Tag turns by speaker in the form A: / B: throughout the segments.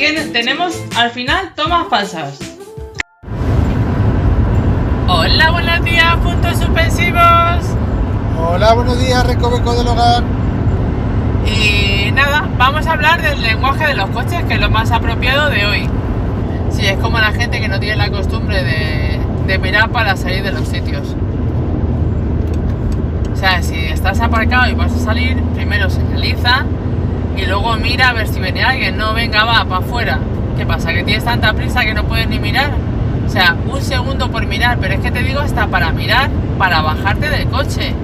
A: tiene- tenemos al final tomas falsas. Hola, buenos días, puntos suspensivos.
B: Hola, buenos días, Recoveco del Hogar.
A: Y nada, vamos a hablar del lenguaje de los coches, que es lo más apropiado de hoy. Sí, es como la gente que no tiene la costumbre de, de mirar para salir de los sitios. O sea, si estás aparcado y vas a salir, primero señaliza y luego mira a ver si viene alguien. No, venga, va, para afuera. ¿Qué pasa? ¿Que tienes tanta prisa que no puedes ni mirar? O sea, un segundo por mirar, pero es que te digo hasta para mirar, para bajarte del coche.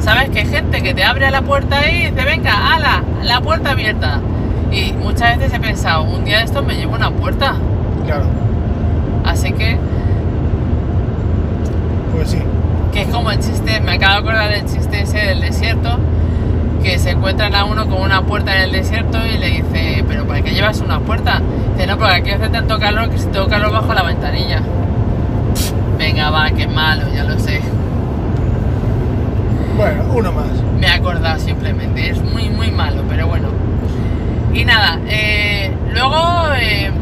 A: ¿Sabes? Que hay gente que te abre la puerta y dice, venga, ala, la puerta abierta. Y muchas veces he pensado, un día de estos me llevo una puerta.
B: Claro,
A: Así que,
B: pues sí.
A: que es como el chiste, me acabo de acordar del chiste ese del desierto, que se encuentran a uno con una puerta en el desierto y le dice, pero ¿para qué llevas una puerta? Dice, no, porque aquí hace tanto calor que si tengo calor bajo la ventanilla. Venga, va, qué malo, ya lo sé.
B: Bueno, uno más.
A: Me he acordado simplemente, es muy muy malo, pero bueno. Y nada, eh, luego eh,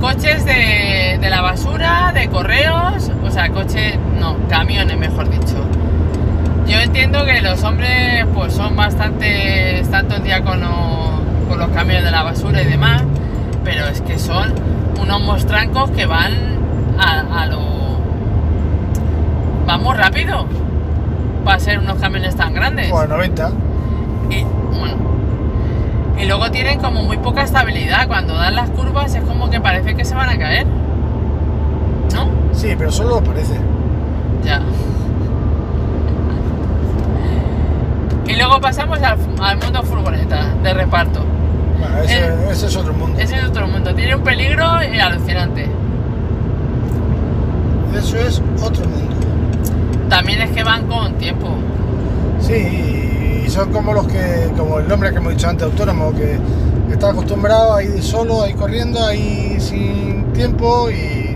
A: coches de, de la basura, de correos, o sea, coches, no, camiones mejor dicho. Yo entiendo que los hombres pues son bastante, están todo el día con, lo- con los camiones de la basura y demás, pero es que son unos mostrancos que van a, a lo... van muy rápido para ser unos camiones tan grandes.
B: Bueno, 90.
A: Y, bueno. Y luego tienen como muy poca estabilidad. Cuando dan las curvas es como que parece que se van a caer. ¿No?
B: Sí, pero solo lo parece.
A: Ya. Y luego pasamos al, al mundo furgoneta de reparto.
B: Bueno, ese,
A: Eh,
B: ese es otro mundo.
A: Ese es otro mundo. Tiene un peligro eh, alucinante.
B: Eso es otro mundo.
A: También es que van con tiempo.
B: Sí, y son como los que, como el nombre que hemos dicho antes, autónomo, que está acostumbrado a ir solo, a ir corriendo, a ir sin tiempo y.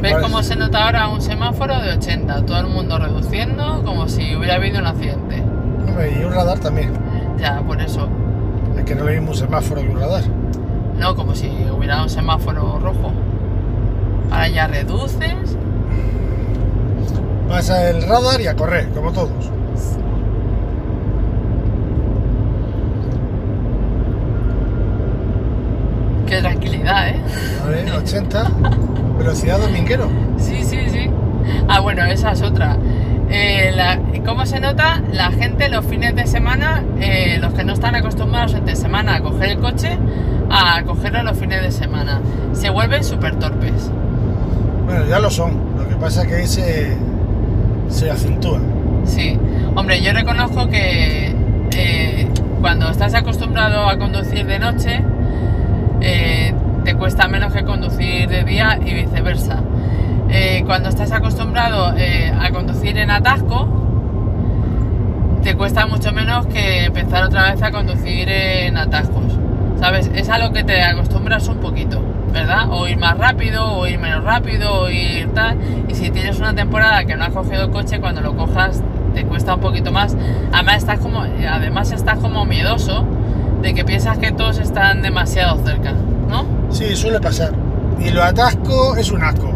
A: ¿Ves cómo se nota ahora un semáforo de 80? Todo el mundo reduciendo como si hubiera habido un accidente.
B: Hombre, Y un radar también.
A: Ya, por eso.
B: Es que no le mismo un semáforo que un radar.
A: No, como si hubiera un semáforo rojo. Ahora ya reduces.
B: Pasa el radar y a correr, como todos.
A: Qué tranquilidad, ¿eh?
B: A ver, 80, velocidad dominguero.
A: Sí, sí, sí. Ah, bueno, esa es otra. Eh, la- ¿Cómo se nota? La gente los fines de semana, eh, los que no están acostumbrados entre semana a coger el coche, a cogerlo los fines de semana. Se vuelven súper torpes.
B: Bueno, ya lo son. Lo que pasa es que ahí se, se acentúa.
A: Sí. Hombre, yo reconozco que eh, cuando estás acostumbrado a conducir de noche, eh, te cuesta menos que conducir de día y viceversa. Eh, cuando estás acostumbrado eh, a conducir en atasco, te cuesta mucho menos que empezar otra vez a conducir en atascos. ¿Sabes? Es a lo que te acostumbras un poquito, ¿verdad? O ir más rápido, o ir menos rápido, o ir tal. Y si tienes una temporada que no has cogido coche, cuando lo cojas te cuesta un poquito más. Además estás como, además estás como miedoso de que piensas que todos están demasiado cerca, ¿no?
B: Sí, suele pasar. Y lo atasco es un asco.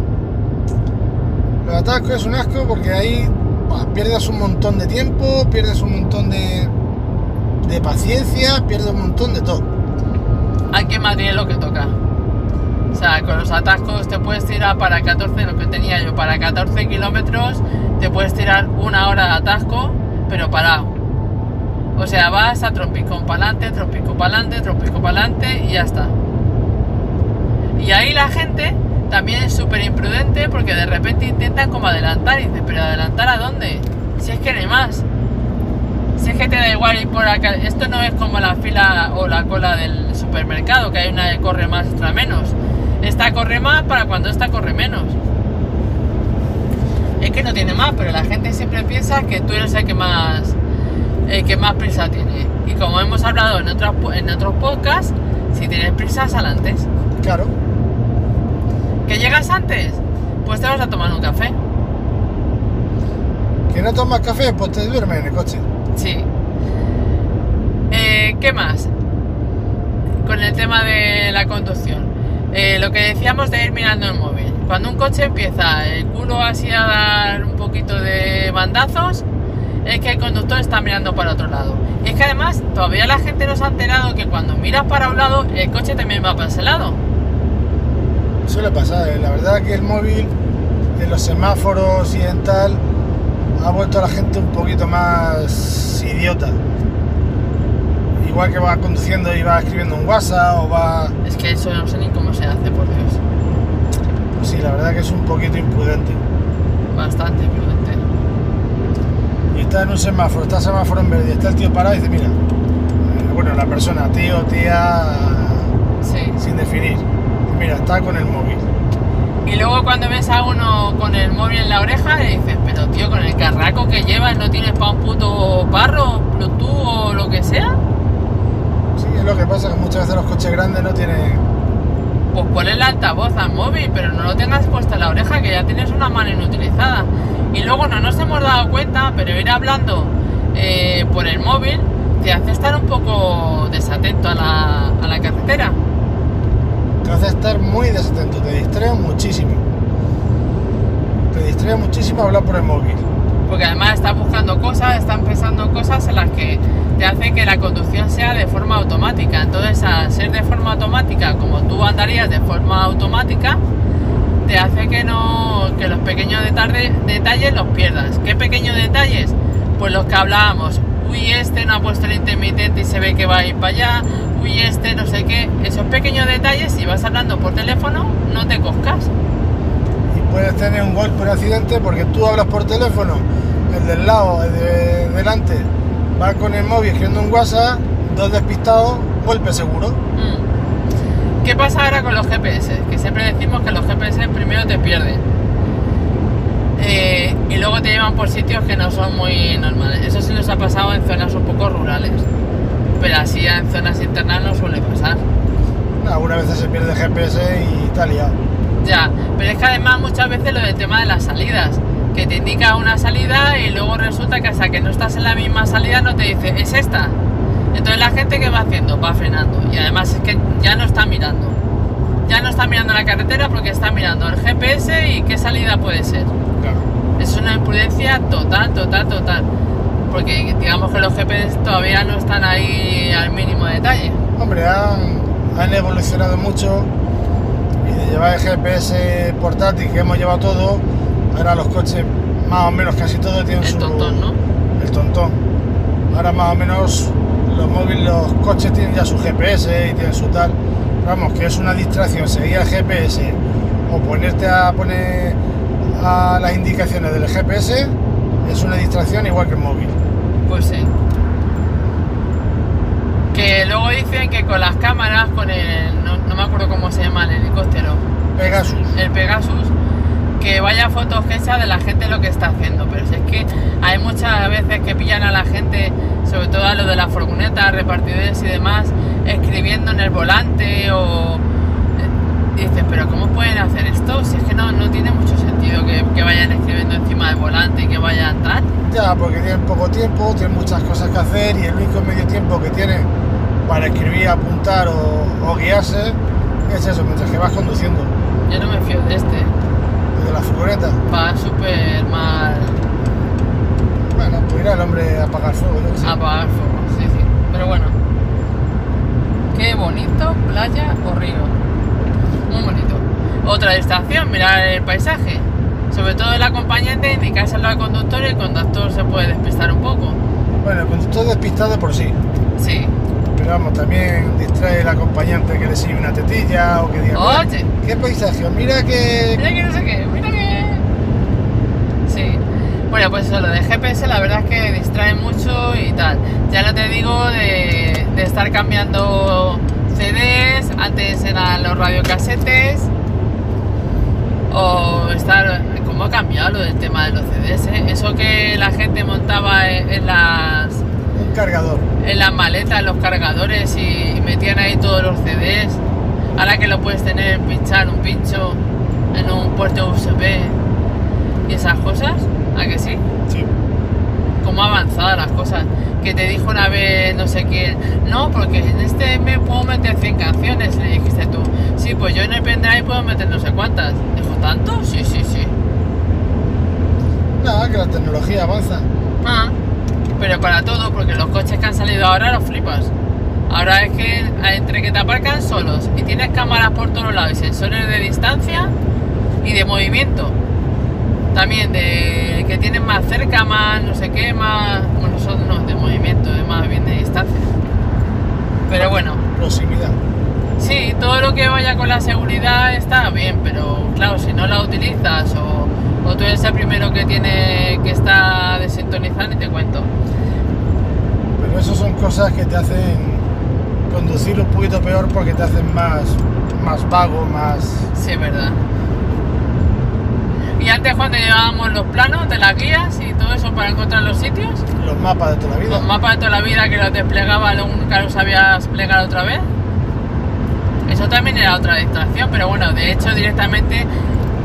B: Lo atasco es un asco porque ahí buah, pierdes un montón de tiempo, pierdes un montón de, de paciencia, pierdes un montón de todo.
A: Hay que Madrid lo que toca. O sea, con los atascos te puedes tirar para 14, lo que tenía yo, para 14 kilómetros, te puedes tirar una hora de atasco, pero parado. O sea, vas a trompicón para adelante, trompicón para adelante, trompicón para adelante y ya está. Y ahí la gente también es súper imprudente porque de repente intentan como adelantar y dices, pero adelantar a dónde? Si es que no hay más. Si es que te da igual ir por acá. Esto no es como la fila o la cola del supermercado, que hay una que corre más, otra menos. Esta corre más para cuando esta corre menos. Es que no tiene más, pero la gente siempre piensa que tú eres el que más, el que más prisa tiene. Y como hemos hablado en otros, en otros podcasts, si tienes prisa, sal antes.
B: Claro.
A: ¿Que llegas antes? Pues te vas a tomar un café.
B: ¿Que no tomas café? Pues te duermes en el coche.
A: Sí. Eh, ¿Qué más? Con el tema de la conducción. Eh, lo que decíamos de ir mirando el móvil. Cuando un coche empieza el culo así a dar un poquito de bandazos, es que el conductor está mirando para otro lado. Y es que además todavía la gente no se ha enterado que cuando miras para un lado, el coche también va para ese lado.
B: Suele pasar, ¿eh? la verdad que el móvil en los semáforos y en tal ha vuelto a la gente un poquito más idiota. Igual que va conduciendo y va escribiendo un WhatsApp o va...
A: Es que eso no sé ni cómo se hace, por Dios.
B: Pues sí, la verdad que es un poquito imprudente.
A: Bastante prudente.
B: Y está en un semáforo, está el semáforo en verde, está el tío parado y dice, mira, eh, bueno, la persona, tío, tía,
A: Sí.
B: sin definir, mira, está con el móvil.
A: Y luego cuando ves a uno con el móvil en la oreja, le dices, pero tío, con el carraco que llevas, ¿no tienes para un puto parro, Bluetooth o lo que sea?
B: Sí, es lo que pasa, que muchas veces los coches grandes no tienen...
A: Pues ponle el altavoz al móvil, pero no lo tengas puesto en la oreja, que ya tienes una mano inutilizada. Y luego no nos hemos dado cuenta, pero ir hablando eh, por el móvil te hace estar un poco desatento a la, a la carretera.
B: Te hace estar muy desatento, te distrae muchísimo. Te distrae muchísimo hablar por el móvil.
A: Porque además estás buscando cosas, están pensando cosas en las que te hace que la conducción sea de forma automática. Entonces, al ser de forma automática, como tú andarías de forma automática, te hace que no que los pequeños detalles, detalles los pierdas. ¿Qué pequeños detalles? Pues los que hablábamos. Uy, este no ha puesto el intermitente y se ve que va a ir para allá. Uy, este no sé qué. Esos pequeños detalles, si vas hablando por teléfono, no te coscas.
B: Y puedes tener un golpe, un accidente, porque tú hablas por teléfono, el del lado, el de delante, va con el móvil escribiendo un WhatsApp, dos despistados, golpe seguro.
A: Mm. ¿Qué pasa ahora con los GPS? Que siempre decimos que los GPS primero te pierden. Eh, y luego te llevan por sitios que no son muy normales. Eso sí nos ha pasado en zonas un poco rurales. Pero así en zonas internas no suele pasar.
B: Algunas veces se pierde GPS y está liado.
A: Ya, pero es que además muchas veces lo del tema de las salidas, que te indica una salida y luego resulta que hasta que no estás en la misma salida no te dice, es esta. Entonces la gente que va haciendo va frenando y además es que ya no está mirando. Ya no está mirando la carretera porque está mirando el GPS y qué salida puede ser.
B: Claro.
A: Es una imprudencia total, total, total. Porque digamos que los GPS todavía no están ahí al mínimo detalle.
B: Hombre, han, han evolucionado mucho y de llevar el GPS portátil que hemos llevado todo, ahora los coches más o menos casi todos tienen
A: El
B: su...
A: tontón, ¿no?
B: El tontón. Ahora más o menos los móviles, los coches tienen ya su GPS y tienen su tal. Vamos, que es una distracción seguir el GPS o ponerte a poner a las indicaciones del GPS es una distracción igual que el móvil.
A: Pues sí. Que luego dicen que con las cámaras, con el. No, no me acuerdo cómo se llama el helicóptero.
B: Pegasus.
A: El Pegasus. Que vaya fotos que sea de la gente lo que está haciendo. Pero si es que hay muchas veces que pillan a la gente, sobre todo a lo de las furgonetas, repartidores y demás, escribiendo en el volante o. eh, Dices, pero ¿cómo pueden hacer esto? Si es que no, no tiene mucho sentido que, que vayan escribiendo encima del volante y que vayan tal.
B: Porque tienen poco tiempo, tienen muchas cosas que hacer y el único medio tiempo que tienen para escribir, apuntar o, o guiarse es eso, mientras que vas conduciendo
A: Yo no me fío de este.
B: desde la furgoneta.
A: Va súper mal
B: Bueno, pues irá el hombre a apagar fuego. sé.
A: a apagar fuego, sí, sí. Pero bueno. Qué bonito, playa o río. Muy bonito. Otra distracción, mirar el paisaje. Sobre todo el acompañante, indicárselo al conductor y el conductor se puede despistar un poco.
B: Bueno, el conductor despistado de por sí.
A: Sí.
B: Pero vamos, también distrae el acompañante que le sigue una tetilla o que diga, "Mira,
A: Oye,
B: ¿qué paisaje? Mira que...
A: mira que no sé qué, mira que. Sí. Bueno, pues eso, lo de GPS la verdad es que distrae mucho y tal. Ya no te digo de, de estar cambiando CDs, antes eran los radiocasetes. O estar. ¿Cómo ha cambiado lo del tema de los CDs? eh? Eso que la gente montaba en, en las.
B: Un cargador.
A: En las maletas, los cargadores y, y metían ahí todos los CDs. Ahora que lo puedes tener, pinchar un pincho en un puerto USB y esas cosas, ¿a que sí?
B: Sí.
A: cómo avanzadas las cosas. Que te dijo una vez no sé quién, no, porque en este me puedo meter 100 canciones, le dijiste tú. Sí, pues yo en el pendrive puedo meter no sé cuántas. Dijo, ¿tanto? Sí, sí, sí.
B: Nada, que la tecnología avanza.
A: Ah, pero para todo, porque los coches que han salido ahora los flipas. Ahora es que entre que te aparcan solos y tienes cámaras por todos lados y sensores de distancia y de movimiento. También de que tienen más cerca, más no sé qué, más. Bueno, nosotros no, de movimiento, de más bien de distancia. Pero bueno,
B: Proximidad.
A: sí, todo lo que vaya con la seguridad está bien, pero claro, si no la utilizas o, o tú eres el primero que tiene que está desintonizado, ni te cuento.
B: Pero eso son cosas que te hacen conducir un poquito peor porque te hacen más, más vago, más.
A: Sí, es verdad. Y antes cuando llevábamos los planos de las guías y todo eso para encontrar los sitios,
B: los mapas de toda la vida.
A: los mapas de toda la vida que los desplegaba, nunca los sabías plegar otra vez. Eso también era otra distracción, pero bueno, de hecho directamente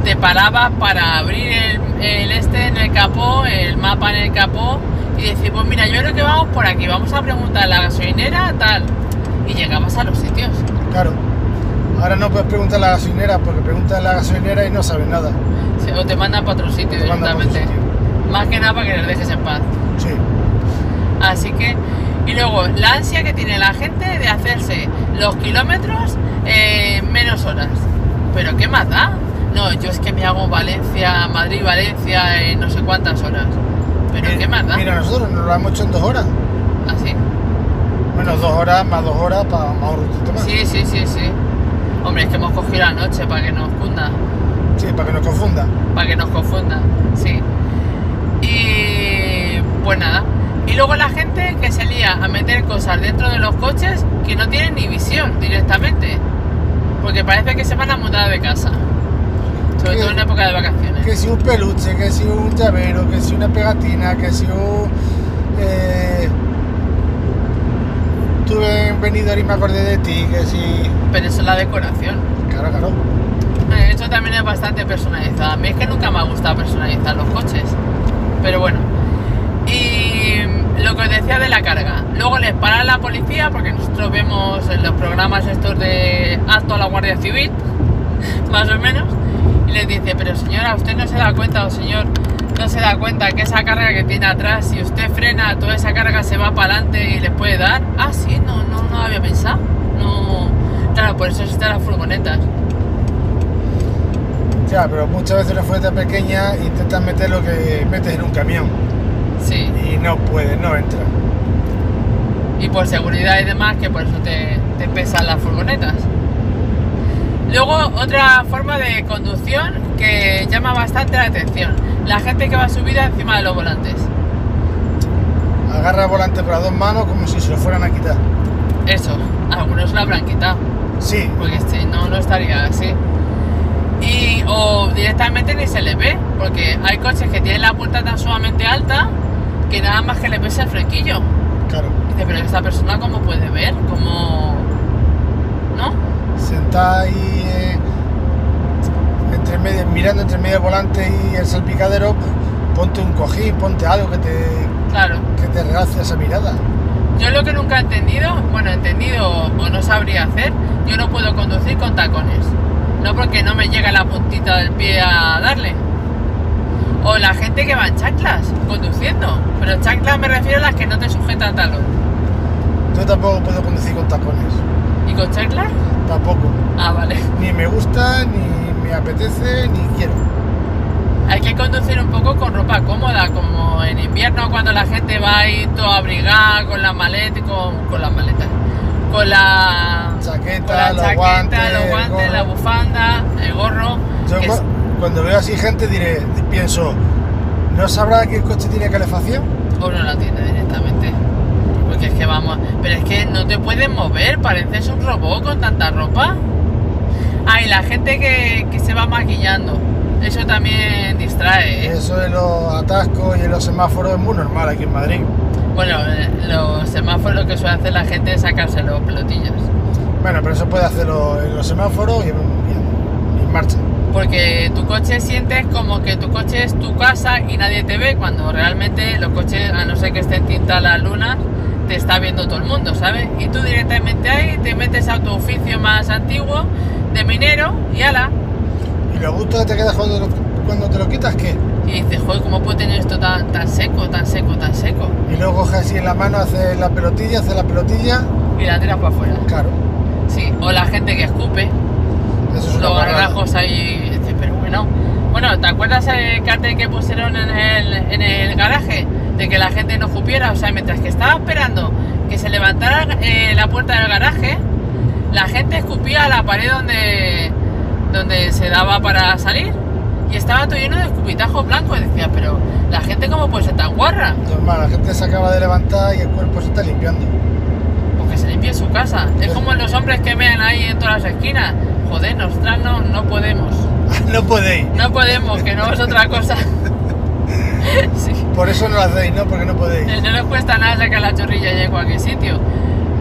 A: te paraba para abrir el, el este en el capó, el mapa en el capó y decir, pues mira, yo creo que vamos por aquí, vamos a preguntar a la gasolinera, tal. Y llegabas a los sitios.
B: Claro. Ahora no puedes preguntar a la gasolinera porque preguntas a la gasolinera y no sabes nada.
A: Sí, O te mandan para otro sitio
B: Te otro
A: directamente. Más que nada para que les dejes en paz.
B: Sí.
A: Así que, y luego la ansia que tiene la gente de hacerse los kilómetros en menos horas. Pero ¿qué más da? No, yo es que me hago Valencia, Madrid, Valencia en no sé cuántas horas. Pero ¿qué más da?
B: Mira, nosotros nos lo hemos hecho en dos horas.
A: Así.
B: Menos dos horas, más dos horas para más un más.
A: Sí, sí, sí, sí. Hombre, es que hemos cogido la noche para que nos cunda.
B: Sí, para que nos confunda.
A: para que nos confunda, sí. Y pues nada. Y luego la gente que se lía a meter cosas dentro de los coches que no tienen ni visión directamente. Porque parece que se van a mudar de casa. Sobre
B: ¿Qué?
A: todo en época de vacaciones.
B: Que si un peluche, que si un llavero, que si una pegatina, que si un. Eh, tuve en Benidorm y me acordé de ti, que si.
A: Pero eso es la decoración.
B: Claro, claro.
A: Eh, Eso también es bastante personalizado. A mí es que nunca me ha gustado personalizar los coches. Pero bueno. Y lo que os decía de la carga. Luego les para la policía, porque nosotros vemos en los programas estos de acto a la Guardia Civil, más o menos, les dice, pero señora, usted no se da cuenta, o señor, no se da cuenta que esa carga que tiene atrás, si usted frena, toda esa carga se va para adelante y les puede dar. Ah, sí, no, no, no había pensado. No. Claro, por eso existen las furgonetas.
B: Ya, pero muchas veces las furgonetas pequeñas intentan meter lo que metes en un camión.
A: Sí.
B: Y no pueden, no entran.
A: y por seguridad y demás, que por eso te, te pesan las furgonetas. Luego, otra forma de conducción que llama bastante la atención, la gente que va subida encima de los volantes.
B: Agarra el volante por las dos manos como si se lo fueran a quitar.
A: Eso, algunos lo habrán quitado,
B: Sí,
A: porque si no, no estaría así. Y, o directamente ni se le ve, porque hay coches que tienen la puerta tan sumamente alta que nada más que le pesa el flequillo.
B: claro.
A: Dice, pero esta persona, ¿cómo puede ver? ¿Cómo.? ¿No?
B: Sentada entre medio, mirando entre medio volante y el salpicadero, ponte un cojín, ponte algo que te,
A: Claro.
B: que te esa mirada.
A: Yo lo que nunca he entendido, bueno, he entendido o no sabría hacer, yo no puedo conducir con tacones. No porque no me llega la puntita del pie a darle. O la gente que va en chanclas conduciendo. Pero chanclas me refiero a las que no te sujetan talón.
B: Yo tampoco puedo conducir con tacones.
A: ¿Y con chanclas?
B: Tampoco.
A: Ah, vale.
B: Ni me gusta, ni me apetece, ni quiero.
A: Hay que conducir un poco con ropa cómoda, como en invierno cuando la gente va ahí todo abrigada con las maletas, con, con las maletas, con la
B: Chaqueta,
A: con la
B: los
A: chaqueta,
B: guantes,
A: los
B: el
A: guantes, la bufanda, el gorro.
B: Yo
A: que
B: cu-
A: es-
B: cuando veo así gente diré, pienso, ¿no sabrá que el coche tiene calefacción?
A: o no la tiene directamente. Porque es que vamos, pero es que no te puedes mover, pareces un robot con tanta ropa. La gente que, que se va maquillando, eso también distrae. ¿eh?
B: Eso de los atascos y en los semáforos es muy normal aquí en Madrid.
A: Bueno, eh, los semáforos lo que suele hacer la gente es sacarse los pelotillos.
B: Bueno, pero eso puede hacerlo en los semáforos y en, y en- marcha.
A: Porque tu coche sientes como que tu coche es tu casa y nadie te ve, cuando realmente los coches, a no ser que estén tintadas las lunas, te está viendo todo el mundo, ¿sabes? Y tú directamente ahí te metes a tu oficio más antiguo de minero y ala.
B: Y lo gusto que te quedas cuando, cuando te lo quitas, ¿qué?
A: Y dices, joder, ¿cómo puede tener esto tan, tan seco, tan seco, tan seco?
B: Y luego coges así en la mano, haces la pelotilla, haces la pelotilla,
A: Y la tiras para afuera.
B: claro.
A: Sí, o la gente que escupe,
B: Eso es
A: los gargajos ahí, pero bueno. Bueno, ¿te acuerdas el cartel que pusieron en el, en el garaje? De que la gente no escupiera, o sea, mientras que estaba esperando que se levantara eh, la puerta del garaje, la gente escupía a la pared donde, donde se daba para salir. Y estaba todo lleno de escupitajos blancos. Y decía, pero la gente cómo puede ser tan guarra.
B: Normal, la gente se acaba de levantar y el cuerpo se está limpiando.
A: Porque se limpie su casa. Es como los hombres que mean ahí en todas las esquinas. Joder, nosotras no, no podemos.
B: no podéis.
A: No podemos, que no es otra cosa. Sí.
B: Por eso no lo hacéis, ¿no? Porque no podéis.
A: No nos cuesta nada sacar la chorrilla ya en cualquier sitio.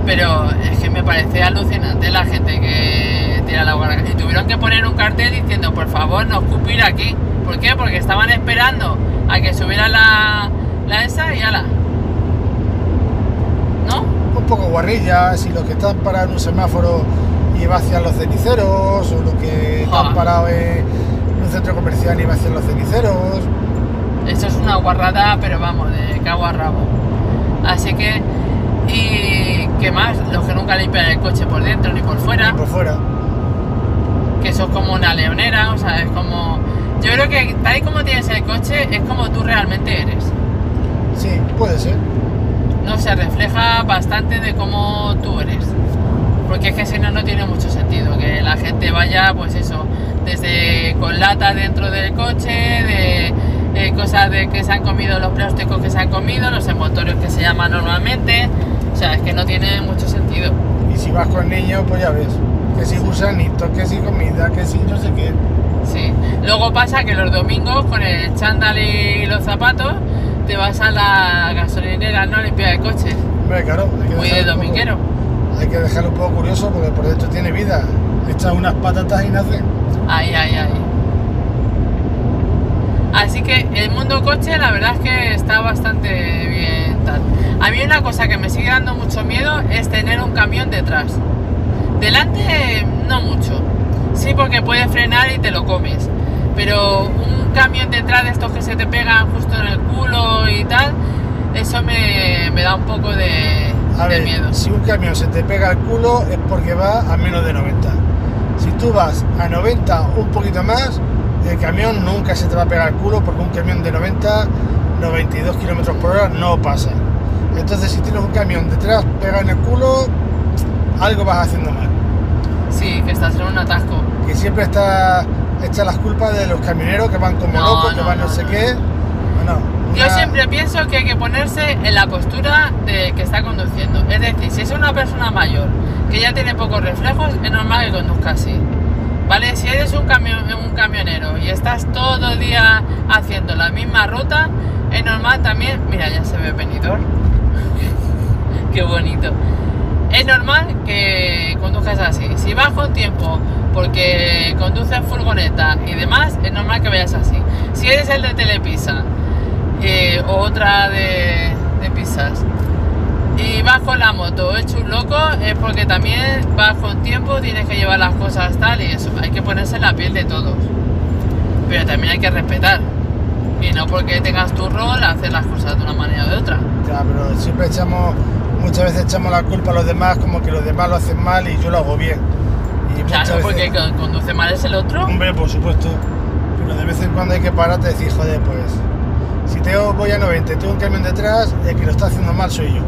A: Pero es que me parece alucinante la gente que tira la guarda. Y tuvieron que poner un cartel diciendo, por favor, no escupir aquí. ¿Por qué? Porque estaban esperando a que subiera la, la esa y ala. ¿No?
B: Un poco guarrilla, si los que están parados en un semáforo y va hacia los ceniceros, o los que están
A: Ja.
B: parados en un centro comercial y va hacia los ceniceros.
A: Eso es una guarrada, pero vamos, de cago a rabo. Así que, y qué más, los que nunca limpian el coche por dentro ni por fuera,
B: Y por fuera.
A: que eso es como una leonera, o sea, es como. Yo creo que tal y como tienes el coche, es como tú realmente eres.
B: Sí, puede ser.
A: No se refleja bastante de cómo tú eres. Porque es que si no, no tiene mucho sentido que la gente vaya, pues eso, desde con lata dentro del coche, de eh, cosas de que se han comido los plásticos que se han comido, los envoltorios que se llaman normalmente. O sea, es que no tiene mucho sentido.
B: Y si vas con niños, pues ya ves. Que si gusanitos, que si comida, que si no sé qué.
A: Sí. Luego pasa que los domingos con el chándal y los zapatos te vas a la gasolinera no a limpiar el coche.
B: Hombre, claro. Hay que
A: Muy de
B: poco-
A: dominguero.
B: Hay que dejarlo un poco curioso porque por dentro tiene vida. Echas unas patatas y nace.
A: Ahí, ahí, ahí. Así que el mundo coche la verdad es que está bastante bien A mí una cosa que me sigue dando mucho miedo es tener un camión detrás. Delante no mucho. Sí porque puedes frenar y te lo comes. Pero un camión detrás de estos que se te pegan justo en el culo y tal, eso me, me da un poco de,
B: A
A: de
B: ver,
A: miedo.
B: si un camión se te pega el culo es porque va a menos de 90. Si tú vas a 90 un poquito más, el camión nunca se te va a pegar el culo porque un camión de 90, 92 kilómetros por hora no pasa. Entonces, si tienes un camión detrás pegado en el culo, algo vas haciendo mal.
A: Sí, que estás en un atasco.
B: Que siempre está hecha las culpas de los camioneros que van como
A: No,
B: locos, que van no,
A: no,
B: sé
A: no.
B: qué. Bueno,
A: Yo siempre pienso que hay que ponerse en la postura de que está conduciendo. Es decir, si es una persona mayor que ya tiene pocos reflejos, es normal que conduzca así. ¿Vale? Si eres un, camion- un camionero y estás todo el día haciendo la misma ruta, es normal también. Mira, ya se ve venidor. Qué bonito. Es normal que conduzcas así. Si vas con tiempo porque conduces furgoneta y demás, es normal que vayas así. Si eres el de Telepisa eh, o otra de, de pizzas y vas con la moto hecho un loco, es porque también vas con tiempo, tienes que llevar las cosas tal y eso. Hay que ponerse en la piel de todos. Pero también hay que respetar. Y no porque tengas tu rol, hacer las cosas de una manera o de otra.
B: Ya, pero siempre echamos, muchas veces echamos la culpa a los demás, como que los demás lo hacen mal y yo lo hago bien. Y
A: Claro, porque
B: veces-
A: el que conduce mal es el otro.
B: Hombre, por supuesto. Pero de vez en cuando hay que pararte y decir, joder, pues. Si te voy a 90 y tengo un camión detrás, el que lo está haciendo mal soy yo.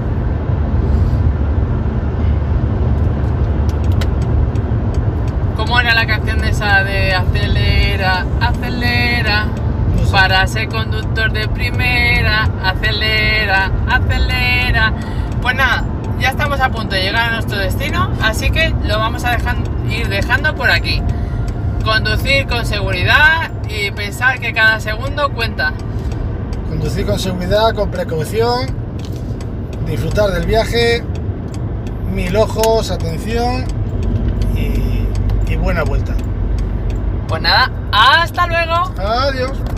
A: ¿Cómo era la canción de esa de acelera, acelera? Para ser conductor de primera, acelera, acelera. Pues nada, ya estamos a punto de llegar a nuestro destino, así que lo vamos a dejar, ir dejando por aquí. Conducir con seguridad y pensar que cada segundo cuenta.
B: Conducir con seguridad, con precaución, disfrutar del viaje, mil ojos, atención y, y buena vuelta.
A: Pues nada, hasta luego.
B: Adiós.